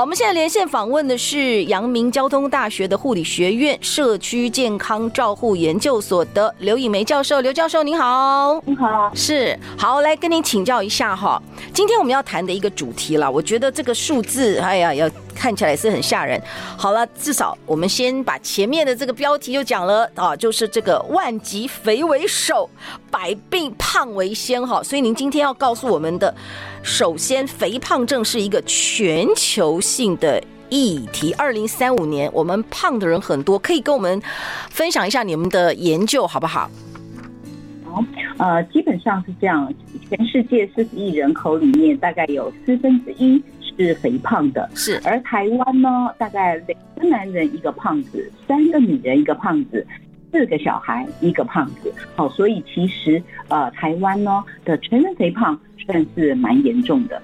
好，我们现在连线访问的是阳明交通大学的护理学院社区健康照护研究所的刘以梅教授。刘教授您好，您好，是好，来跟您请教一下哈。今天我们要谈的一个主题了，我觉得这个数字，哎呀，要看起来是很吓人。好了，至少我们先把前面的这个标题就讲了啊，就是这个万级肥为首，百病胖为先哈。所以您今天要告诉我们的。首先，肥胖症是一个全球性的议题。二零三五年，我们胖的人很多，可以跟我们分享一下你们的研究好不好？好，呃，基本上是这样，全世界四十亿人口里面，大概有四分之一是肥胖的，是。而台湾呢，大概两个男人一个胖子，三个女人一个胖子，四个小孩一个胖子。好，所以其实呃，台湾呢的成人肥胖。算是蛮严重的，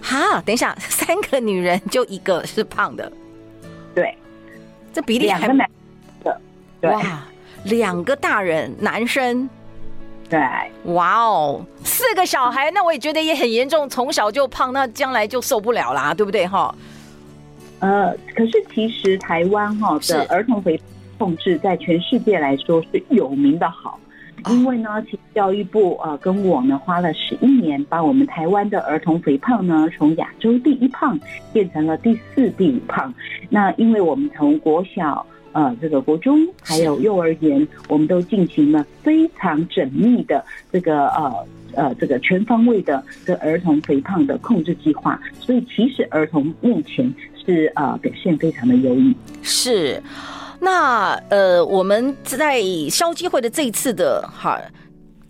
哈，等一下，三个女人就一个是胖的，对，这比例还两个男的，对，哇，两个大人男生，对，哇哦，四个小孩，那我也觉得也很严重，从小就胖，那将来就受不了啦，对不对哈？呃，可是其实台湾哈的儿童肥胖控制，在全世界来说是有名的好。因为呢，其实教育部呃跟我呢花了十一年，把我们台湾的儿童肥胖呢从亚洲第一胖变成了第四、第五胖。那因为我们从国小呃这个国中还有幼儿园，我们都进行了非常缜密的这个呃呃这个全方位的这儿童肥胖的控制计划，所以其实儿童目前是呃表现非常的优异。是。那呃，我们在消基会的这一次的哈，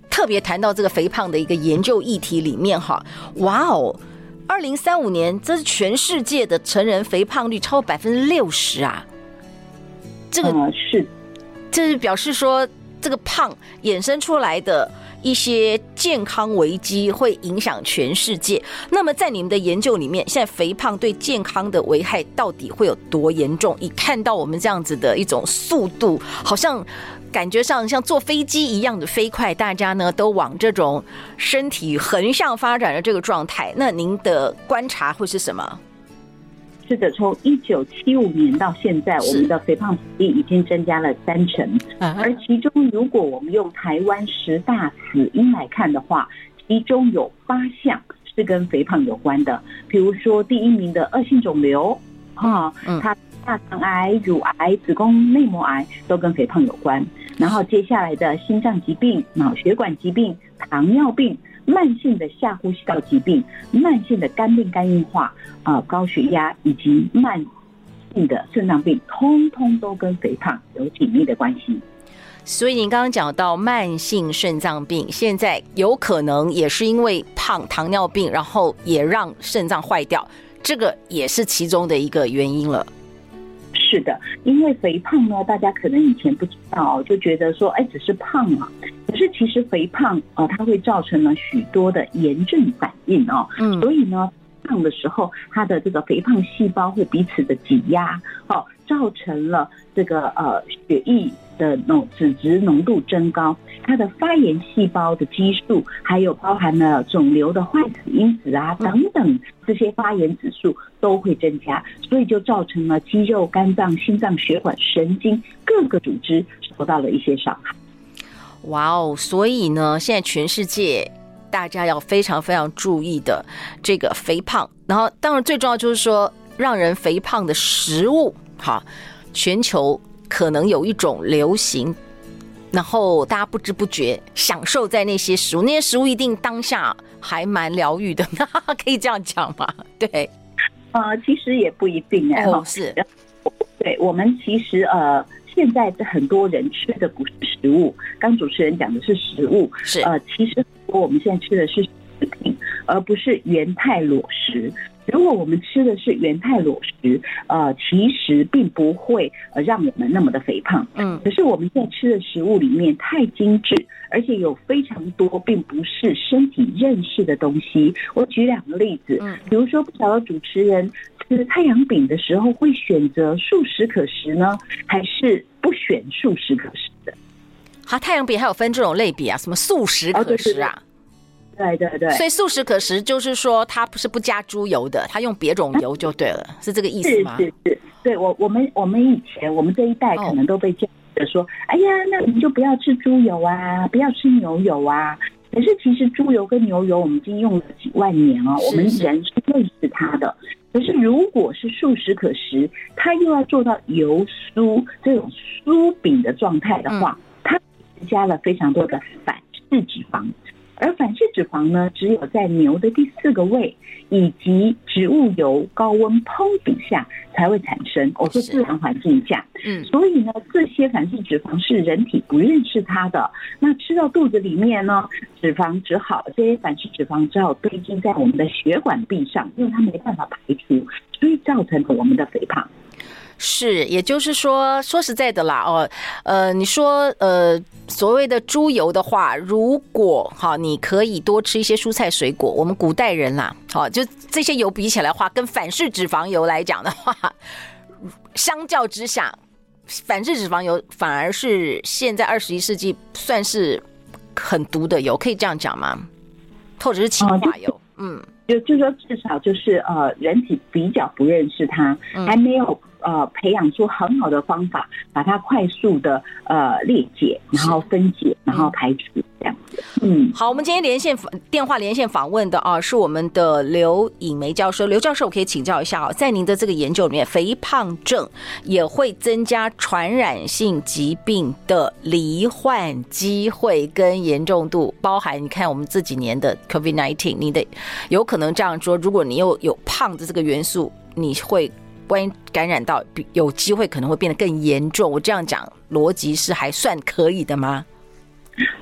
特别谈到这个肥胖的一个研究议题里面哈，哇哦，二零三五年这是全世界的成人肥胖率超过百分之六十啊，这个是，这是表示说这个胖衍生出来的。一些健康危机会影响全世界。那么，在你们的研究里面，现在肥胖对健康的危害到底会有多严重？以看到我们这样子的一种速度，好像感觉上像坐飞机一样的飞快，大家呢都往这种身体横向发展的这个状态。那您的观察会是什么？是的，从一九七五年到现在，我们的肥胖比例已经增加了三成。而其中，如果我们用台湾十大死因来看的话，其中有八项是跟肥胖有关的。比如说，第一名的恶性肿瘤，哈，它大肠癌、乳癌、子宫内膜癌都跟肥胖有关。然后接下来的心脏疾病、脑血管疾病、糖尿病。慢性的下呼吸道疾病、慢性的肝病、肝硬化、啊高血压以及慢性的肾脏病，通通都跟肥胖有紧密的关系。所以您刚刚讲到慢性肾脏病，现在有可能也是因为胖、糖尿病，然后也让肾脏坏掉，这个也是其中的一个原因了。是的，因为肥胖呢，大家可能以前不知道，就觉得说，哎，只是胖嘛。可是其实肥胖啊，它会造成了许多的炎症反应哦。嗯，所以呢，胖的时候，它的这个肥胖细胞会彼此的挤压，哦，造成了这个呃血液的浓脂质浓度增高，它的发炎细胞的激素，还有包含了肿瘤的坏死因子啊等等这些发炎指数都会增加，所以就造成了肌肉、肝脏、心脏、血管、神经各个组织受到了一些伤害。哇哦！所以呢，现在全世界大家要非常非常注意的这个肥胖，然后当然最重要就是说，让人肥胖的食物，哈，全球可能有一种流行，然后大家不知不觉享受在那些食物，那些食物一定当下还蛮疗愈的，可以这样讲吗？对，呃，其实也不一定哎，哦，是，对我们其实呃。现在的很多人吃的不是食物，刚主持人讲的是食物，是呃，其实我们现在吃的是食品，而不是原态裸食。如果我们吃的是原态裸食，呃，其实并不会呃让我们那么的肥胖。嗯，可是我们在吃的食物里面太精致，而且有非常多并不是身体认识的东西。我举两个例子，嗯，比如说不少的主持人吃太阳饼的时候会选择素食可食呢，还是不选素食可食的？好，太阳饼还有分这种类别啊，什么素食可食啊？哦对对对，所以素食可食就是说它不是不加猪油的，它用别种油就对了，啊、是这个意思吗？是是是，对我我们我们以前我们这一代可能都被教的说，哦、哎呀，那你就不要吃猪油啊，不要吃牛油啊。可是其实猪油跟牛油我们已经用了几万年了，我们人是认识它的。可是如果是素食可食，它又要做到油酥这种酥饼的状态的话，嗯、它加了非常多的反式脂肪。而反式脂肪呢，只有在牛的第四个胃以及植物油高温烹煮下才会产生。我说自然环境下，嗯，所以呢，这些反式脂肪是人体不认识它的。那吃到肚子里面呢，脂肪只好这些反式脂肪只好堆积在我们的血管壁上，因为它没办法排除，所以造成了我们的肥胖。是，也就是说，说实在的啦，哦，呃，你说，呃，所谓的猪油的话，如果哈，你可以多吃一些蔬菜水果。我们古代人啦，好，就这些油比起来的话，跟反式脂肪油来讲的话，相较之下，反式脂肪油反而是现在二十一世纪算是很毒的油，可以这样讲吗？或者是氢化油？嗯，就就说至少就是呃，人体比较不认识它，还没有。呃，培养出很好的方法，把它快速的呃裂解，然后分解，然后排除这样子。嗯，好，我们今天连线电话连线访问的啊，是我们的刘颖梅教授。刘教授，我可以请教一下啊，在您的这个研究里面，肥胖症也会增加传染性疾病的罹患机会跟严重度，包含你看我们这几年的 COVID-19，你的有可能这样说，如果你又有胖的这个元素，你会。万一感染到，有机会可能会变得更严重。我这样讲逻辑是还算可以的吗？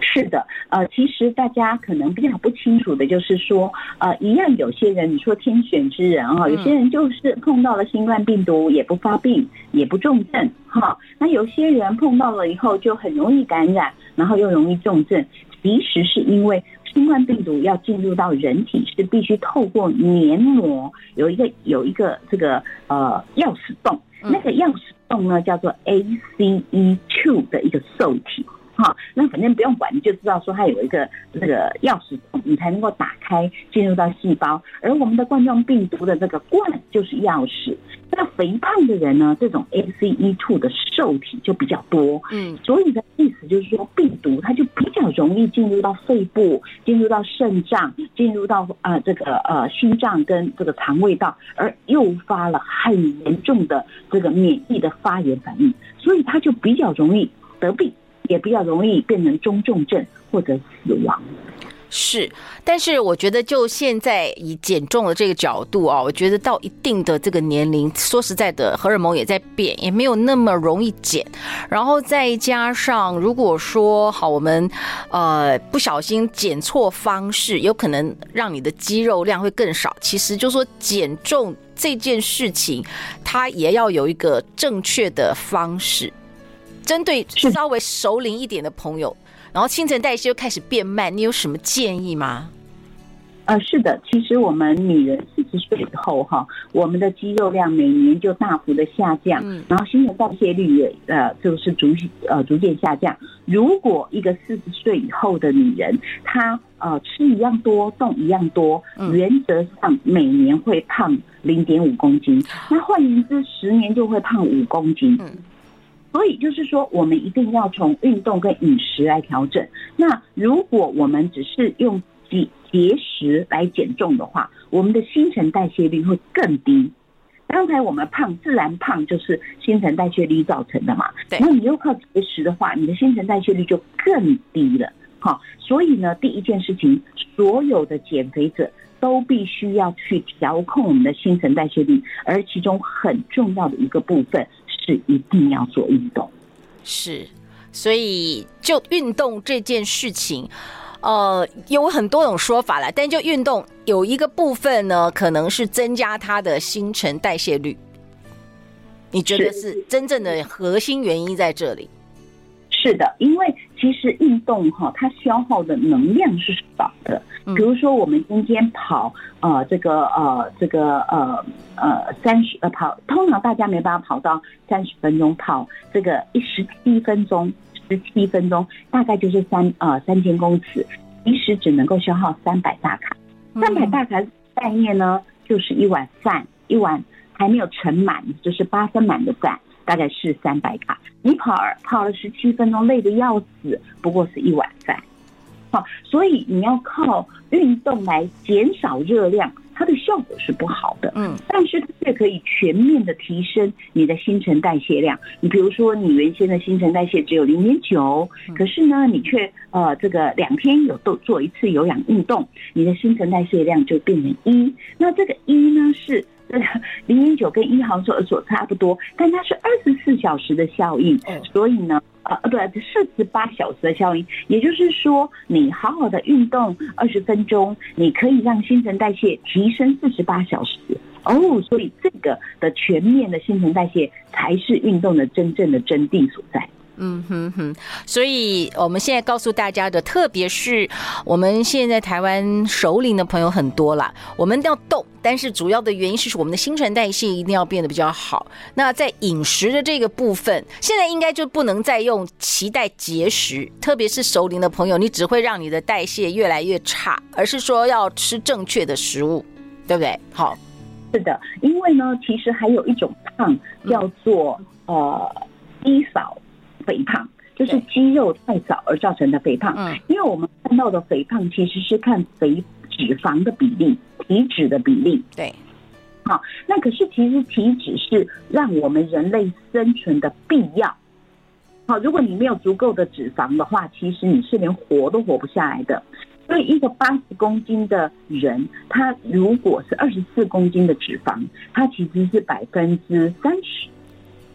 是的，呃，其实大家可能比较不清楚的就是说，呃，一样有些人你说天选之人啊，有些人就是碰到了新冠病毒也不发病，也不重症哈。那有些人碰到了以后就很容易感染，然后又容易重症，其实是因为。新冠病毒要进入到人体，是必须透过黏膜有一个有一个这个呃钥匙洞，那个钥匙洞呢叫做 ACE2 的一个受体。哈，那反正不用管，你就知道说它有一个那个钥匙孔，你才能够打开进入到细胞。而我们的冠状病毒的这个冠就是钥匙。那肥胖的人呢，这种 ACE2 的受体就比较多。嗯，所以的意思就是说，病毒它就比较容易进入到肺部，进入到肾脏，进入到呃这个呃心脏跟这个肠胃道，而诱发了很严重的这个免疫的发炎反应，所以它就比较容易得病。也比较容易变成中重症或者死亡。是，但是我觉得就现在以减重的这个角度啊，我觉得到一定的这个年龄，说实在的，荷尔蒙也在变，也没有那么容易减。然后再加上，如果说好，我们呃不小心减错方式，有可能让你的肌肉量会更少。其实就说减重这件事情，它也要有一个正确的方式。针对稍微熟龄一点的朋友，然后新陈代谢又开始变慢，你有什么建议吗？呃，是的，其实我们女人四十岁以后哈，我们的肌肉量每年就大幅的下降，嗯，然后新陈代谢率也呃就是逐呃逐渐下降。如果一个四十岁以后的女人，她呃吃一样多，动一样多，原则上每年会胖零点五公斤，那换言之，十年就会胖五公斤。嗯。所以就是说，我们一定要从运动跟饮食来调整。那如果我们只是用节节食来减重的话，我们的新陈代谢率会更低。刚才我们胖，自然胖就是新陈代谢率造成的嘛。对。那你又靠节食的话，你的新陈代谢率就更低了。好，所以呢，第一件事情，所有的减肥者都必须要去调控我们的新陈代谢率，而其中很重要的一个部分。是一定要做运动，是，所以就运动这件事情，呃，有很多种说法啦，但就运动有一个部分呢，可能是增加它的新陈代谢率。你觉得是真正的核心原因在这里？是的，因为其实运动哈，它消耗的能量是少的。比如说，我们今天跑呃这个呃这个呃呃三十呃跑，通常大家没办法跑到三十分钟，跑这个一十七分钟，十七分钟大概就是三呃三千公尺，其实只能够消耗三百大卡。三百大卡概念呢，就是一碗饭，一碗还没有盛满，就是八分满的饭。大概是三百卡，你跑跑了十七分钟，累得要死，不过是一碗饭。好，所以你要靠运动来减少热量，它的效果是不好的。嗯，但是它却可以全面的提升你的新陈代谢量。你比如说，你原先的新陈代谢只有零点九，可是呢，你却呃这个两天有都做一次有氧运动，你的新陈代谢量就变成一。那这个一呢是。这 个零点九跟一毫所所差不多，但它是二十四小时的效应，所以呢，呃，对，四十八小时的效应，也就是说，你好好的运动二十分钟，你可以让新陈代谢提升四十八小时。哦，所以这个的全面的新陈代谢才是运动的真正的真谛所在。嗯哼哼，所以我们现在告诉大家的，特别是我们现在台湾熟龄的朋友很多啦，我们要动，但是主要的原因是我们的新陈代谢一定要变得比较好。那在饮食的这个部分，现在应该就不能再用期待节食，特别是熟龄的朋友，你只会让你的代谢越来越差，而是说要吃正确的食物，对不对？好，是的，因为呢，其实还有一种胖叫做、呃低少。肥胖就是肌肉太少而造成的肥胖。嗯，因为我们看到的肥胖其实是看肥脂肪的比例，体脂的比例。对，好，那可是其实体脂是让我们人类生存的必要。好，如果你没有足够的脂肪的话，其实你是连活都活不下来的。所以一个八十公斤的人，他如果是二十四公斤的脂肪，他其实是百分之三十，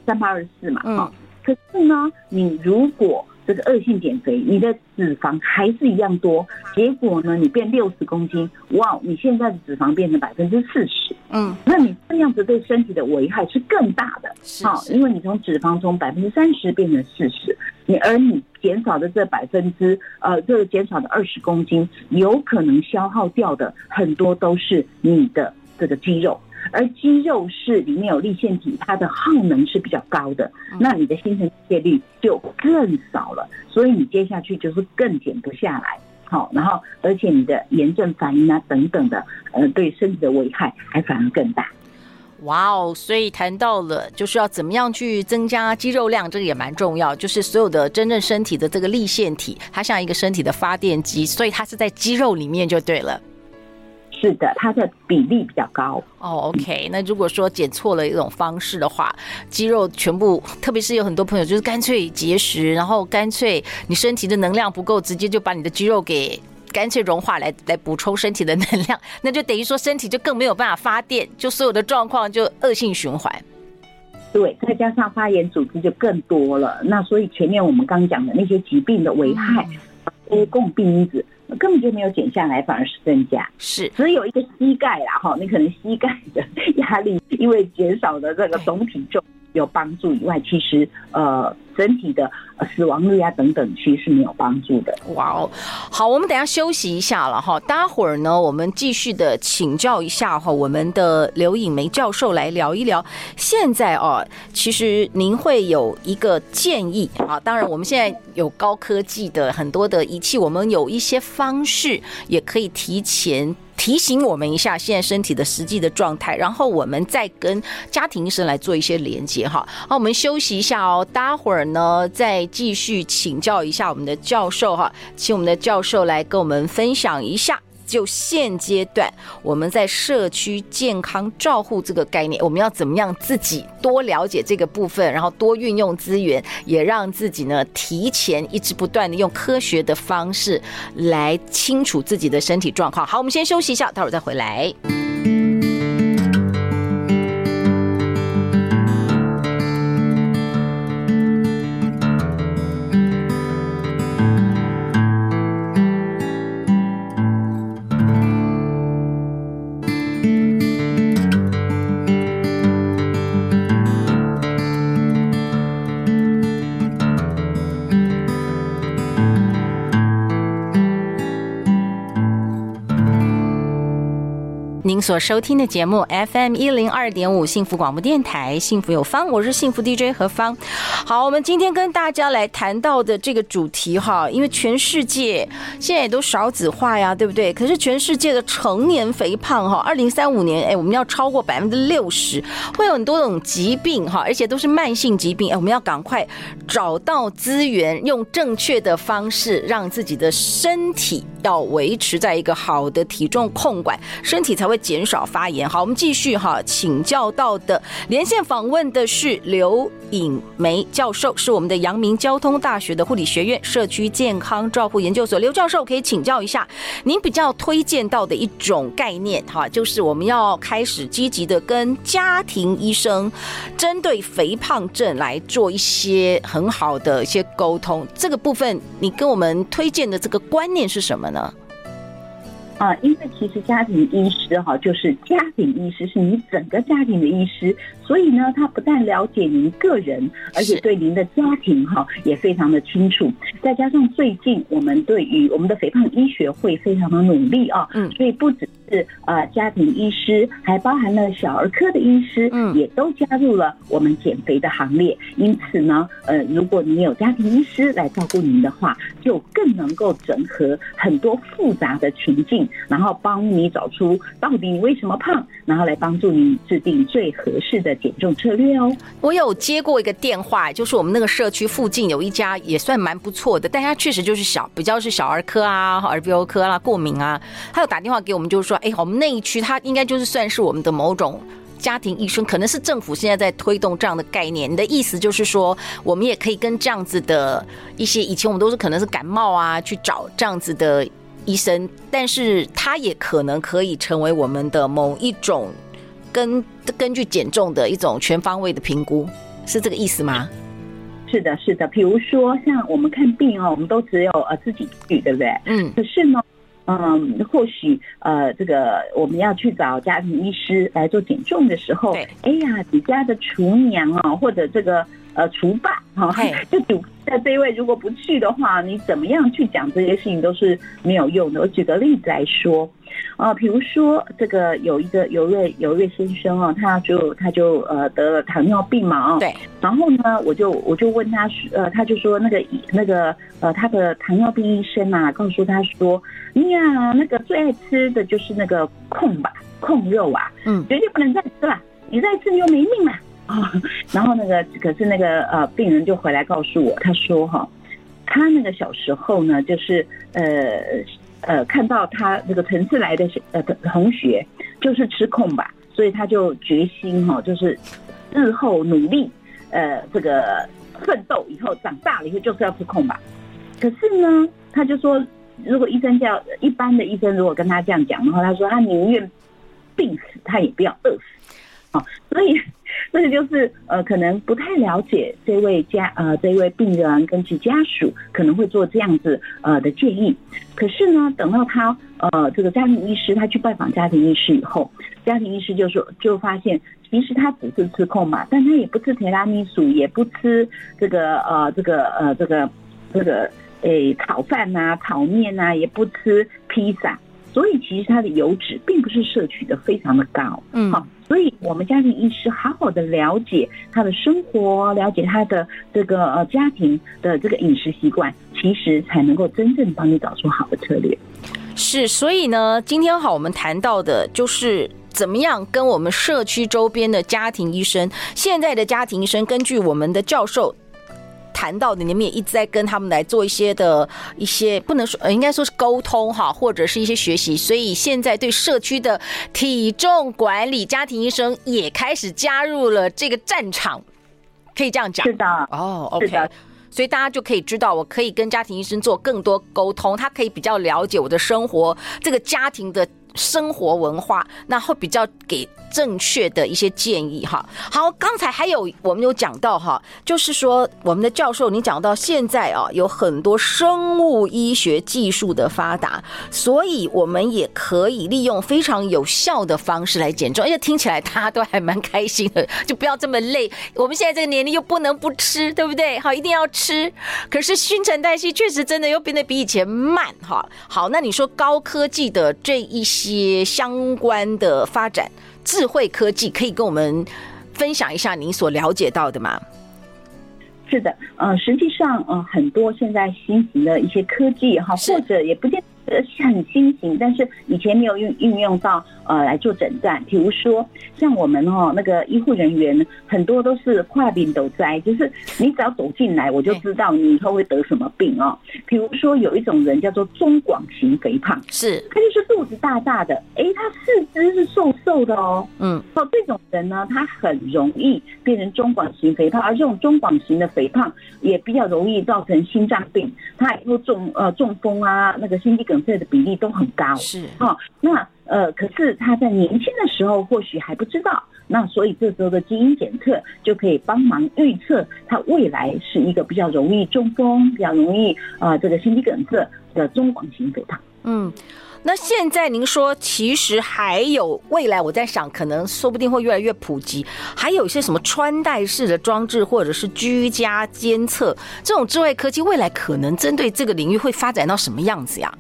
三八二十四嘛。嗯。可是呢，你如果这个恶性减肥，你的脂肪还是一样多，结果呢，你变六十公斤，哇，你现在的脂肪变成百分之四十，嗯，那你这样子对身体的危害是更大的，好，因为你从脂肪从百分之三十变成四十，你而你减少的这百分之呃，这个减少的二十公斤，有可能消耗掉的很多都是你的这个肌肉。而肌肉是里面有粒线体，它的耗能是比较高的，那你的新陈代谢率就更少了，所以你接下去就是更减不下来。好，然后而且你的炎症反应啊等等的，呃，对身体的危害还反而更大。哇哦，所以谈到了就是要怎么样去增加肌肉量，这个也蛮重要。就是所有的真正身体的这个立腺体，它像一个身体的发电机，所以它是在肌肉里面就对了。是的，它的比例比较高。哦，OK。那如果说减错了一种方式的话，肌肉全部，特别是有很多朋友就是干脆节食，然后干脆你身体的能量不够，直接就把你的肌肉给干脆融化来来补充身体的能量，那就等于说身体就更没有办法发电，就所有的状况就恶性循环。对，再加上发炎组织就更多了。那所以前面我们刚讲的那些疾病的危害，这些共病因子。根本就没有减下来，反而是增加。是，只有一个膝盖啦，哈，你可能膝盖的压力因为减少了这个总体重有帮助以外，其实呃。整体的死亡率啊等等，其实是没有帮助的。哇哦，好，我们等下休息一下了哈。待会儿呢，我们继续的请教一下哈，我们的刘颖梅教授来聊一聊。现在哦，其实您会有一个建议啊。当然，我们现在有高科技的很多的仪器，我们有一些方式也可以提前。提醒我们一下现在身体的实际的状态，然后我们再跟家庭医生来做一些连接哈。好，我们休息一下哦，待会儿呢再继续请教一下我们的教授哈，请我们的教授来跟我们分享一下。就现阶段，我们在社区健康照护这个概念，我们要怎么样自己多了解这个部分，然后多运用资源，也让自己呢提前一直不断的用科学的方式来清楚自己的身体状况。好，我们先休息一下，待会儿再回来。所收听的节目 FM 一零二点五幸福广播电台，幸福有方，我是幸福 DJ 何芳。好，我们今天跟大家来谈到的这个主题哈，因为全世界现在也都少子化呀，对不对？可是全世界的成年肥胖哈，二零三五年哎，我们要超过百分之六十，会有很多种疾病哈，而且都是慢性疾病哎，我们要赶快找到资源，用正确的方式让自己的身体要维持在一个好的体重控管，身体才会减少发炎。好，我们继续哈，请教到的连线访问的是刘颖梅教授，是我们的阳明交通大学的护理学院社区健康照护研究所。刘教授可以请教一下，您比较推荐到的一种概念哈，就是我们要开始积极的跟家庭医生针对肥胖症来做一些很好的一些沟通。这个部分，你跟我们推荐的这个观念是什么呢？啊，因为其实家庭医师哈，就是家庭医师是你整个家庭的医师，所以呢，他不但了解您个人，而且对您的家庭哈也非常的清楚。再加上最近我们对于我们的肥胖医学会非常的努力啊，嗯，所以不只是呃家庭医师，还包含了小儿科的医师，嗯，也都加入了我们减肥的行列。因此呢，呃，如果你有家庭医师来照顾您的话，就更能够整合很多复杂的情境。然后帮你找出到底你为什么胖，然后来帮助你制定最合适的减重策略哦。我有接过一个电话，就是我们那个社区附近有一家也算蛮不错的，但他确实就是小，比较是小儿科啊、耳鼻喉科啦、过敏啊。他有打电话给我们，就是说，哎，我们那一区它应该就是算是我们的某种家庭医生，可能是政府现在在推动这样的概念。你的意思就是说，我们也可以跟这样子的一些以前我们都是可能是感冒啊，去找这样子的。医生，但是他也可能可以成为我们的某一种根根据减重的一种全方位的评估，是这个意思吗？是的，是的。比如说，像我们看病哦，我们都只有呃自己去，对不对？嗯。可是呢，嗯，或许呃，这个我们要去找家庭医师来做减重的时候，哎呀，你家的厨娘啊，或者这个。呃，除霸哈，就赌在这一位，如果不去的话，你怎么样去讲这些事情都是没有用的。我举个例子来说，啊，比如说这个有一个有一位有一位先生啊，他就他就呃得了糖尿病嘛，哦，对，然后呢，我就我就问他，呃，他就说那个那个呃他的糖尿病医生啊，告诉他说，呀，那个最爱吃的就是那个控吧，控肉啊，嗯，绝对不能再吃了，你再吃你就没命了。啊，然后那个可是那个呃病人就回来告诉我，他说哈，他那个小时候呢，就是呃呃看到他那个城市来的呃同学就是吃控吧，所以他就决心哈，就是日后努力呃这个奋斗，以后长大了以后就是要吃控吧。可是呢，他就说，如果医生叫一般的医生如果跟他这样讲的话，他说他宁愿病死，他也不要饿死啊，所以。这个就是呃，可能不太了解这位家呃，这位病人跟其家属可能会做这样子呃的建议。可是呢，等到他呃这个家庭医师他去拜访家庭医师以后，家庭医师就说就发现，其实他只是吃控嘛，但他也不吃提拉米苏，也不吃这个呃这个呃这个这个诶炒饭呐、炒面呐，也不吃披萨。所以其实他的油脂并不是摄取的非常的高，嗯，好，所以我们家庭医师好好的了解他的生活，了解他的这个呃家庭的这个饮食习惯，其实才能够真正帮你找出好的策略。是，所以呢，今天好，我们谈到的就是怎么样跟我们社区周边的家庭医生，现在的家庭医生，根据我们的教授。谈到的，你们也一直在跟他们来做一些的一些，不能说呃，应该说是沟通哈，或者是一些学习。所以现在对社区的体重管理，家庭医生也开始加入了这个战场，可以这样讲。是的，哦，OK，所以大家就可以知道，我可以跟家庭医生做更多沟通，他可以比较了解我的生活，这个家庭的生活文化，那会比较给正确的一些建议哈。好，刚才还有我们有讲到哈，就是说我们的教授你讲到现在啊，有很多生物医学技术的发达，所以我们也可以利用非常有效的方式来减重，而且听起来大家都还蛮开心的，就不要这么累。我们现在这个年龄又不能不吃，对不对？好，一定要吃。可是新陈代谢确实真的又变得比以前慢哈。好，那你说高科技的这一些相关的发展。智慧科技可以跟我们分享一下您所了解到的吗？是的，呃，实际上，呃，很多现在新型的一些科技哈，或者也不见得是很新型，但是以前没有运运用到。呃，来做诊断，比如说像我们哦，那个医护人员很多都是跨病都灾，就是你只要走进来，我就知道你以后会得什么病哦。比如说有一种人叫做中广型肥胖，是，他就是肚子大大的，哎，他四肢是瘦瘦的哦，嗯，哦，这种人呢，他很容易变成中广型肥胖，而这种中广型的肥胖也比较容易造成心脏病，他以后中呃中风啊，那个心肌梗塞的比例都很高，是，哦，那。呃，可是他在年轻的时候或许还不知道，那所以这时候的基因检测就可以帮忙预测他未来是一个比较容易中风、比较容易呃这个心肌梗塞的中广型肥胖。嗯，那现在您说其实还有未来，我在想可能说不定会越来越普及，还有一些什么穿戴式的装置或者是居家监测这种智慧科技，未来可能针对这个领域会发展到什么样子呀？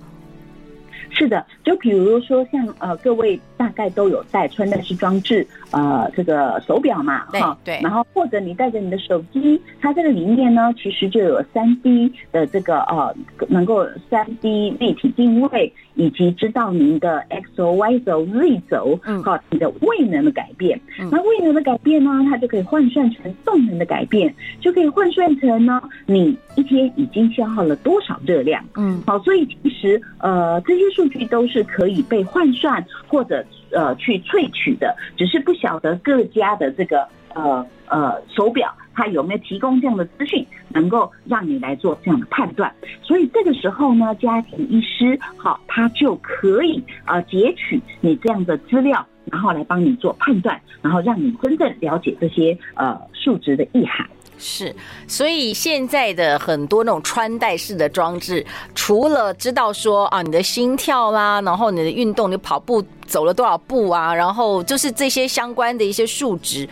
是的，就比如说像呃，各位大概都有带穿戴式装置，呃，这个手表嘛，哈，对，然后或者你带着你的手机，它这个里面呢，其实就有三 D 的这个呃，能够三 D 立体定位，以及知道您的 X 轴、Y 轴、Z 轴，嗯，好，你的位能的改变，那位能的改变呢，它就可以换算成动能的改变，就可以换算成呢，你一天已经消耗了多少热量，嗯，好，所以其实呃这些。数据都是可以被换算或者呃去萃取的，只是不晓得各家的这个呃呃手表它有没有提供这样的资讯，能够让你来做这样的判断。所以这个时候呢，家庭医师好，他就可以呃截取你这样的资料，然后来帮你做判断，然后让你真正了解这些呃数值的意涵。是，所以现在的很多那种穿戴式的装置，除了知道说啊你的心跳啦，然后你的运动，你跑步走了多少步啊，然后就是这些相关的一些数值，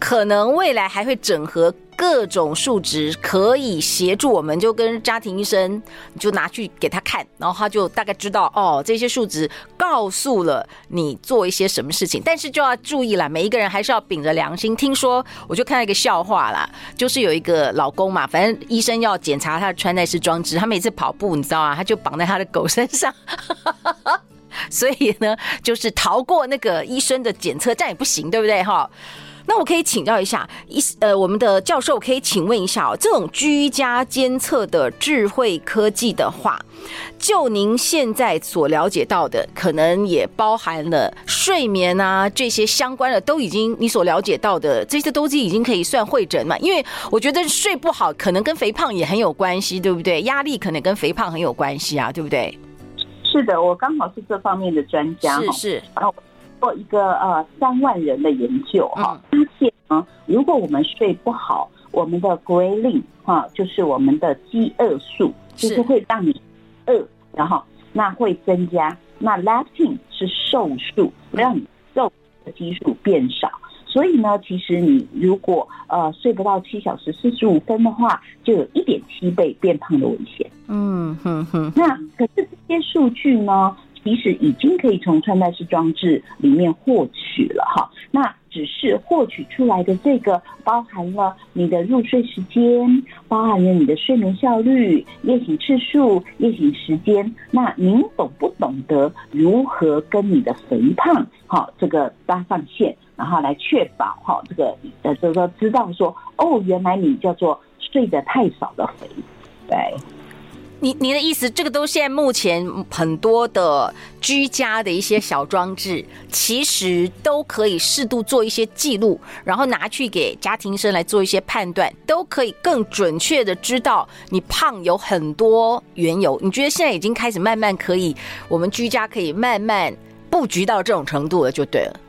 可能未来还会整合。各种数值可以协助我们，就跟家庭医生，就拿去给他看，然后他就大概知道哦，这些数值告诉了你做一些什么事情。但是就要注意了，每一个人还是要秉着良心。听说我就看到一个笑话啦，就是有一个老公嘛，反正医生要检查他的穿戴式装置，他每次跑步，你知道啊，他就绑在他的狗身上，所以呢，就是逃过那个医生的检测，这样也不行，对不对哈？那我可以请教一下，一呃，我们的教授可以请问一下哦，这种居家监测的智慧科技的话，就您现在所了解到的，可能也包含了睡眠啊这些相关的，都已经你所了解到的这些东西已经可以算会诊嘛？因为我觉得睡不好可能跟肥胖也很有关系，对不对？压力可能跟肥胖很有关系啊，对不对？是的，我刚好是这方面的专家，是是。做一个呃三万人的研究哈，发现呢，如果我们睡不好，我们的 ghrelin 哈，就是我们的饥饿素，就是会让你饿，然后那会增加。那 leptin 是瘦素，让你瘦的基数变少。所以呢，其实你如果呃睡不到七小时四十五分的话，就有一点七倍变胖的危险。嗯哼哼。那可是这些数据呢？其实已经可以从穿戴式装置里面获取了哈，那只是获取出来的这个包含了你的入睡时间，包含了你的睡眠效率、夜醒次数、夜醒时间。那您懂不懂得如何跟你的肥胖哈这个搭上线，然后来确保哈这个呃就是说知道说哦，原来你叫做睡得太少的肥，对。你你的意思，这个都现在目前很多的居家的一些小装置，其实都可以适度做一些记录，然后拿去给家庭医生来做一些判断，都可以更准确的知道你胖有很多缘由。你觉得现在已经开始慢慢可以，我们居家可以慢慢布局到这种程度了，就对了。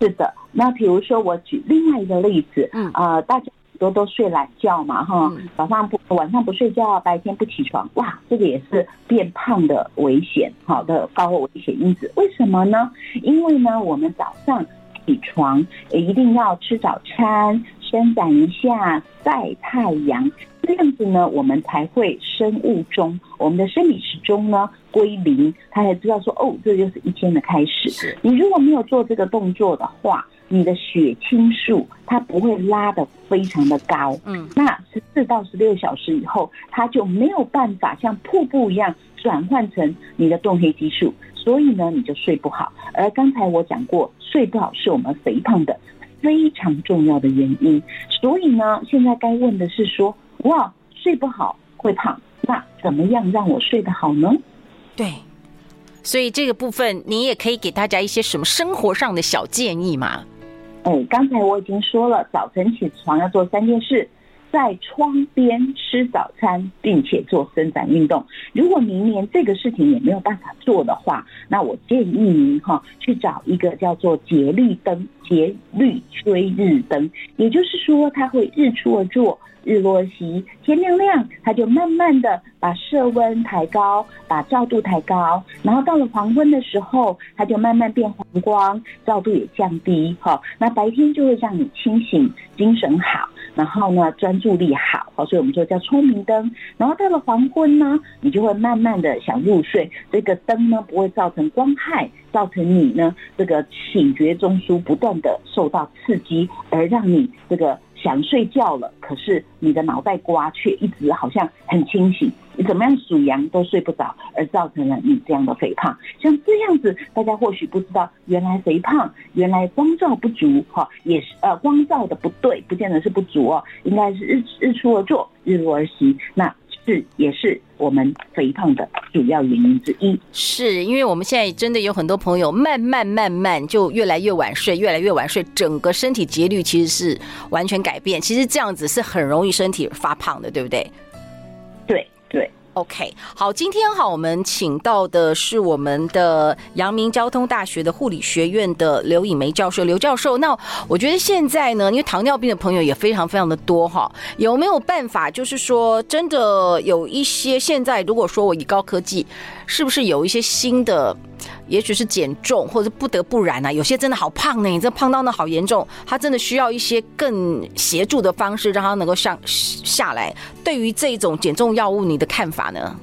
是的，那比如说我举另外一个例子，嗯啊、呃，大家很多都睡懒觉嘛，哈，早上不晚上不睡觉，白天不起床，哇，这个也是变胖的危险，好的高危险因子。为什么呢？因为呢，我们早上起床一定要吃早餐，伸展一下，晒太阳。这样子呢，我们才会生物钟，我们的生理时钟呢归零，他才知道说，哦，这就是一天的开始。你如果没有做这个动作的话，你的血清素它不会拉得非常的高，嗯，那十四到十六小时以后，它就没有办法像瀑布一样转换成你的褪黑激素，所以呢，你就睡不好。而刚才我讲过，睡不好是我们肥胖的非常重要的原因。所以呢，现在该问的是说。哇，睡不好会胖，那怎么样让我睡得好呢？对，所以这个部分你也可以给大家一些什么生活上的小建议嘛？哎，刚才我已经说了，早晨起床要做三件事，在窗边吃早餐，并且做伸展运动。如果明年这个事情也没有办法做的话，那我建议您哈去找一个叫做节律灯、节律追日灯，也就是说它会日出而作。日落西，天亮亮，它就慢慢的把色温抬高，把照度抬高，然后到了黄昏的时候，它就慢慢变黄光，照度也降低，哈，那白天就会让你清醒，精神好，然后呢专注力好，好，所以我们就叫聪明灯。然后到了黄昏呢，你就会慢慢的想入睡，这个灯呢不会造成光害，造成你呢这个醒觉中枢不断的受到刺激，而让你这个。想睡觉了，可是你的脑袋瓜却一直好像很清醒，你怎么样数羊都睡不着，而造成了你这样的肥胖。像这样子，大家或许不知道，原来肥胖，原来光照不足，哈，也是呃光照的不对，不见得是不足哦，应该是日日出而作，日落而息。那。是，也是我们肥胖的主要原因之一。是因为我们现在真的有很多朋友慢慢慢慢就越来越晚睡，越来越晚睡，整个身体节律其实是完全改变。其实这样子是很容易身体发胖的，对不对？对对。OK，好，今天哈，我们请到的是我们的阳明交通大学的护理学院的刘颖梅教授，刘教授。那我觉得现在呢，因为糖尿病的朋友也非常非常的多哈，有没有办法，就是说真的有一些现在，如果说我以高科技，是不是有一些新的？也许是减重，或者不得不然啊。有些真的好胖呢，你这胖到那好严重，他真的需要一些更协助的方式，让他能够上下来。对于这种减重药物，你的看法呢？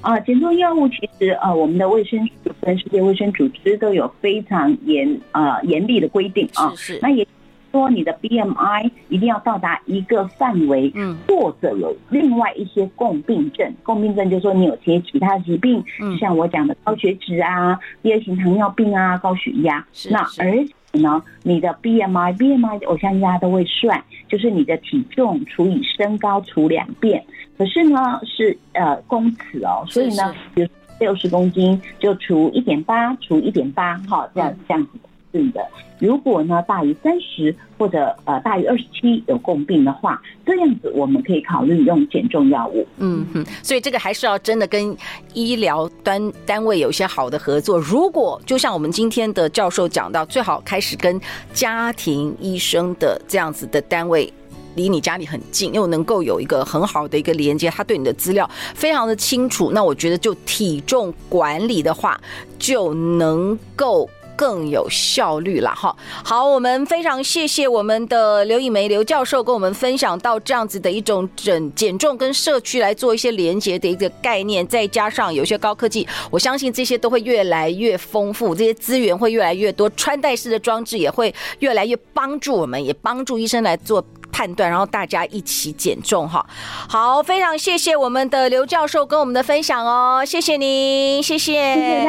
啊，减重药物其实呃，我们的卫生署跟世界卫生组织都有非常严呃严厉的规定啊。是是，那也。说你的 BMI 一定要到达一个范围，嗯，或者有另外一些共病症，共病症就是说你有些其他疾病，嗯，像我讲的高血脂啊，第二型糖尿病啊，高血压，是是。那而且呢，你的 BMI，BMI，我相信大家都会算，就是你的体重除以身高除两遍，可是呢是呃公尺哦，所以呢，比如六十公斤就除一点八，除一点八，哈，这样这样子。是的，如果呢大于三十或者呃大于二十七有共病的话，这样子我们可以考虑用减重药物。嗯哼，所以这个还是要真的跟医疗端单位有一些好的合作。如果就像我们今天的教授讲到，最好开始跟家庭医生的这样子的单位离你家里很近，又能够有一个很好的一个连接，他对你的资料非常的清楚。那我觉得就体重管理的话，就能够。更有效率了哈。好，我们非常谢谢我们的刘颖梅刘教授跟我们分享到这样子的一种整减重跟社区来做一些连接的一个概念，再加上有些高科技，我相信这些都会越来越丰富，这些资源会越来越多，穿戴式的装置也会越来越帮助我们，也帮助医生来做判断，然后大家一起减重哈。好，非常谢谢我们的刘教授跟我们的分享哦，谢谢您，谢谢